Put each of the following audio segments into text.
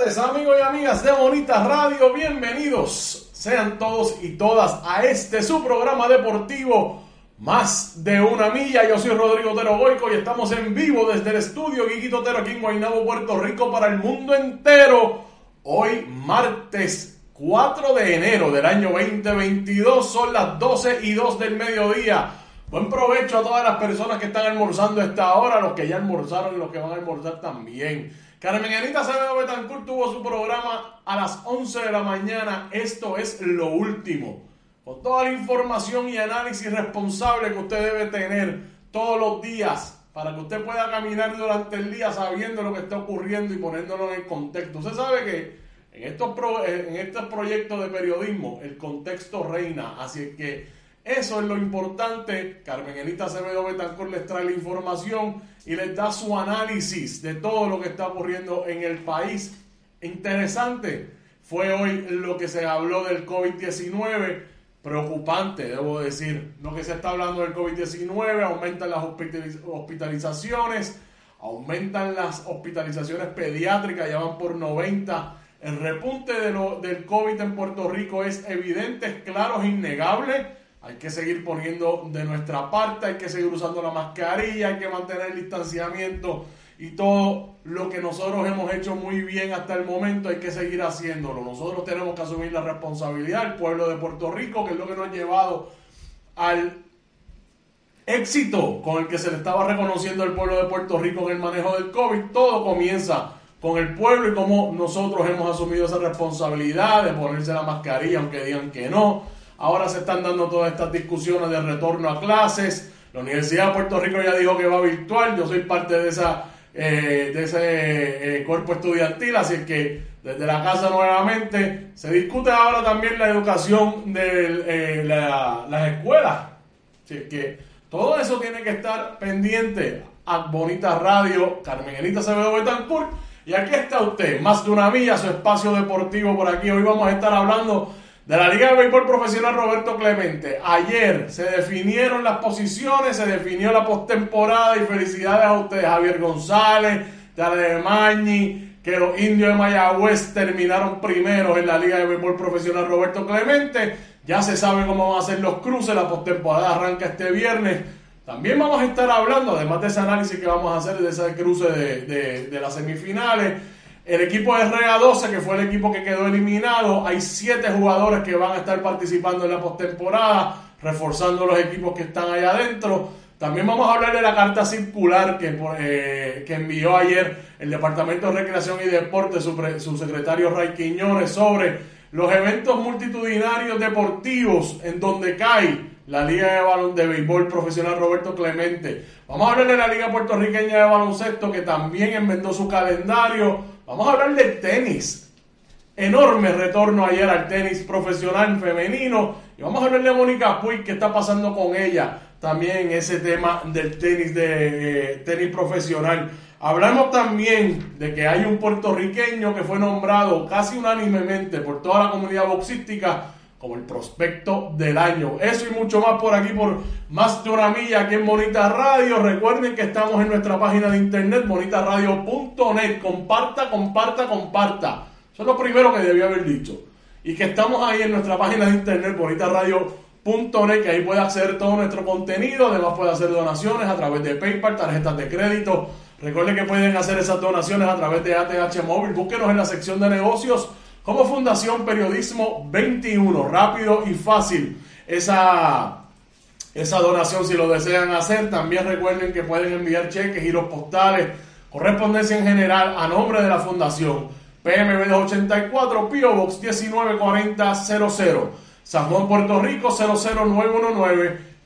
Amigos y amigas de Bonita Radio, bienvenidos sean todos y todas a este su programa deportivo Más de una milla. Yo soy Rodrigo Otero Goico y estamos en vivo desde el estudio Guiquito Otero aquí en Guaynabo, Puerto Rico para el mundo entero. Hoy martes 4 de enero del año 2022 son las 12 y 2 del mediodía. Buen provecho a todas las personas que están almorzando a esta hora, los que ya almorzaron y los que van a almorzar también. Carmen Anita Betancourt tuvo su programa a las 11 de la mañana. Esto es lo último. Con toda la información y análisis responsable que usted debe tener todos los días para que usted pueda caminar durante el día sabiendo lo que está ocurriendo y poniéndolo en el contexto. Usted sabe que en estos, pro- en estos proyectos de periodismo el contexto reina. Así que eso es lo importante. Carmen Elita Acevedo Betancourt les trae la información y les da su análisis de todo lo que está ocurriendo en el país. Interesante fue hoy lo que se habló del COVID-19. Preocupante, debo decir. Lo que se está hablando del COVID-19, aumentan las hospitaliz- hospitalizaciones, aumentan las hospitalizaciones pediátricas, ya van por 90. El repunte de lo, del COVID en Puerto Rico es evidente, es claro, es innegable. Hay que seguir poniendo de nuestra parte, hay que seguir usando la mascarilla, hay que mantener el distanciamiento y todo lo que nosotros hemos hecho muy bien hasta el momento hay que seguir haciéndolo. Nosotros tenemos que asumir la responsabilidad, el pueblo de Puerto Rico, que es lo que nos ha llevado al éxito con el que se le estaba reconociendo al pueblo de Puerto Rico en el manejo del COVID. Todo comienza con el pueblo y cómo nosotros hemos asumido esa responsabilidad de ponerse la mascarilla, aunque digan que no. Ahora se están dando todas estas discusiones de retorno a clases. La Universidad de Puerto Rico ya dijo que va virtual. Yo soy parte de esa eh, de ese eh, cuerpo estudiantil, así que desde la casa nuevamente se discute ahora también la educación de eh, la- las escuelas. Así que todo eso tiene que estar pendiente a Bonita Radio, Carmen Elita Acevedo Betancourt. Y aquí está usted, más de una milla, su espacio deportivo por aquí. Hoy vamos a estar hablando de la Liga de Béisbol Profesional Roberto Clemente. Ayer se definieron las posiciones, se definió la postemporada y felicidades a ustedes, Javier González, Mañi, que los indios de Mayagüez terminaron primeros en la Liga de Béisbol Profesional Roberto Clemente. Ya se sabe cómo van a ser los cruces, la postemporada arranca este viernes. También vamos a estar hablando, además de ese análisis que vamos a hacer de ese cruce de, de- de las semifinales, el equipo de Rega 12, que fue el equipo que quedó eliminado, hay siete jugadores que van a estar participando en la postemporada, reforzando los equipos que están allá adentro. También vamos a hablar de la carta circular que, eh, que envió ayer el Departamento de Recreación y Deporte, su, pre- su secretario Ray Quiñones, sobre los eventos multitudinarios deportivos en donde cae la Liga de Balón de Béisbol Profesional Roberto Clemente. Vamos a hablar de la Liga Puertorriqueña de Baloncesto que también enmendó su calendario. Vamos a hablar del tenis. Enorme retorno ayer al tenis profesional femenino. Y vamos a hablar de Mónica Puig, qué está pasando con ella también ese tema del tenis de eh, tenis profesional. Hablamos también de que hay un puertorriqueño que fue nombrado casi unánimemente por toda la comunidad boxística como el prospecto del año. Eso y mucho más por aquí, por más de una milla aquí en Bonita Radio. Recuerden que estamos en nuestra página de internet, bonitaradio.net. Comparta, comparta, comparta. Eso es lo primero que debía haber dicho. Y que estamos ahí en nuestra página de internet, bonitaradio.net, que ahí puede hacer todo nuestro contenido. Además puede hacer donaciones a través de PayPal, tarjetas de crédito. Recuerden que pueden hacer esas donaciones a través de ATH Móvil. Búsquenos en la sección de negocios como Fundación Periodismo 21, rápido y fácil. Esa, esa donación si lo desean hacer. También recuerden que pueden enviar cheques, giros postales, correspondencia en general a nombre de la Fundación. PMB 284, Pio Box 194000, San Juan, Puerto Rico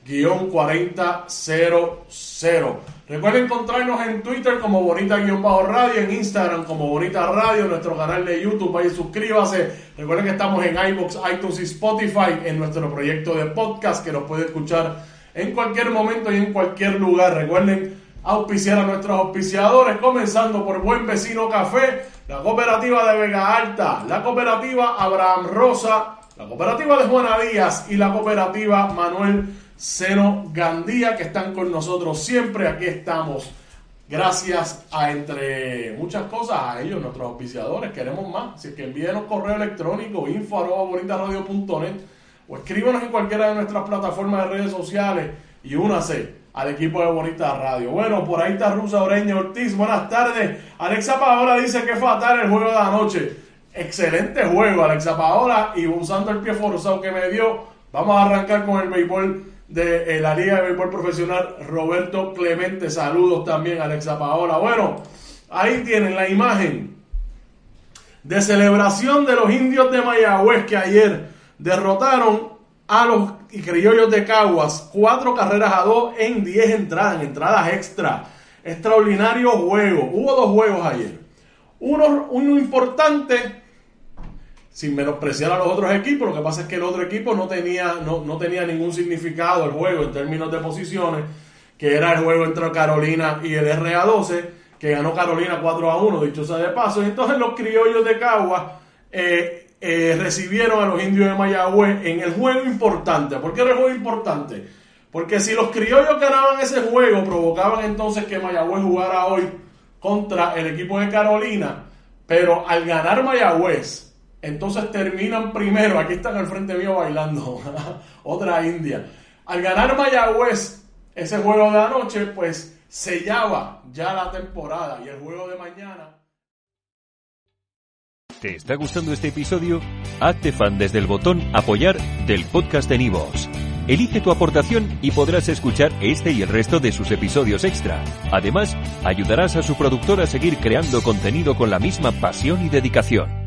00919-4000. Recuerden encontrarnos en Twitter como Bonita-Radio, en Instagram como Bonita Radio, nuestro canal de YouTube, vaya suscríbase. Recuerden que estamos en iBox, iTunes y Spotify en nuestro proyecto de podcast que nos puede escuchar en cualquier momento y en cualquier lugar. Recuerden auspiciar a nuestros auspiciadores, comenzando por Buen Vecino Café, la cooperativa de Vega Alta, la cooperativa Abraham Rosa, la cooperativa de Juana Díaz y la cooperativa Manuel Seno Gandía, que están con nosotros siempre. Aquí estamos. Gracias a, entre muchas cosas, a ellos, nuestros auspiciadores. Queremos más. Así que envíenos correo electrónico info o escríbanos en cualquiera de nuestras plataformas de redes sociales y únase al equipo de Bonita Radio. Bueno, por ahí está Rusa Oreña Ortiz. Buenas tardes. Alexa Paola dice que fatal el juego de anoche. Excelente juego, Alexa Paola. Y usando el pie forzado que me dio, vamos a arrancar con el béisbol de eh, la Liga de Béisbol Profesional, Roberto Clemente. Saludos también, Alexa Paola. Bueno, ahí tienen la imagen de celebración de los indios de Mayagüez que ayer derrotaron a los criollos de Caguas. Cuatro carreras a dos en diez entradas, en entradas extra. Extraordinario juego. Hubo dos juegos ayer. Uno, uno importante sin menospreciar a los otros equipos. Lo que pasa es que el otro equipo no tenía, no, tenía ningún significado el juego en términos de posiciones, que era el juego entre Carolina y el RA12, que ganó Carolina 4 a 1, dicho sea de paso. Entonces los criollos de Cagua eh, eh, recibieron a los indios de Mayagüez en el juego importante. ¿Por qué era el juego importante? Porque si los criollos ganaban ese juego, provocaban entonces que Mayagüez jugara hoy contra el equipo de Carolina. Pero al ganar Mayagüez, entonces terminan primero, aquí están al frente mío bailando, otra India. Al ganar Mayagüez ese juego de anoche, pues sellaba ya la temporada y el juego de mañana. ¿Te está gustando este episodio? Hazte fan desde el botón apoyar del podcast de Nivos. Elige tu aportación y podrás escuchar este y el resto de sus episodios extra. Además, ayudarás a su productor a seguir creando contenido con la misma pasión y dedicación.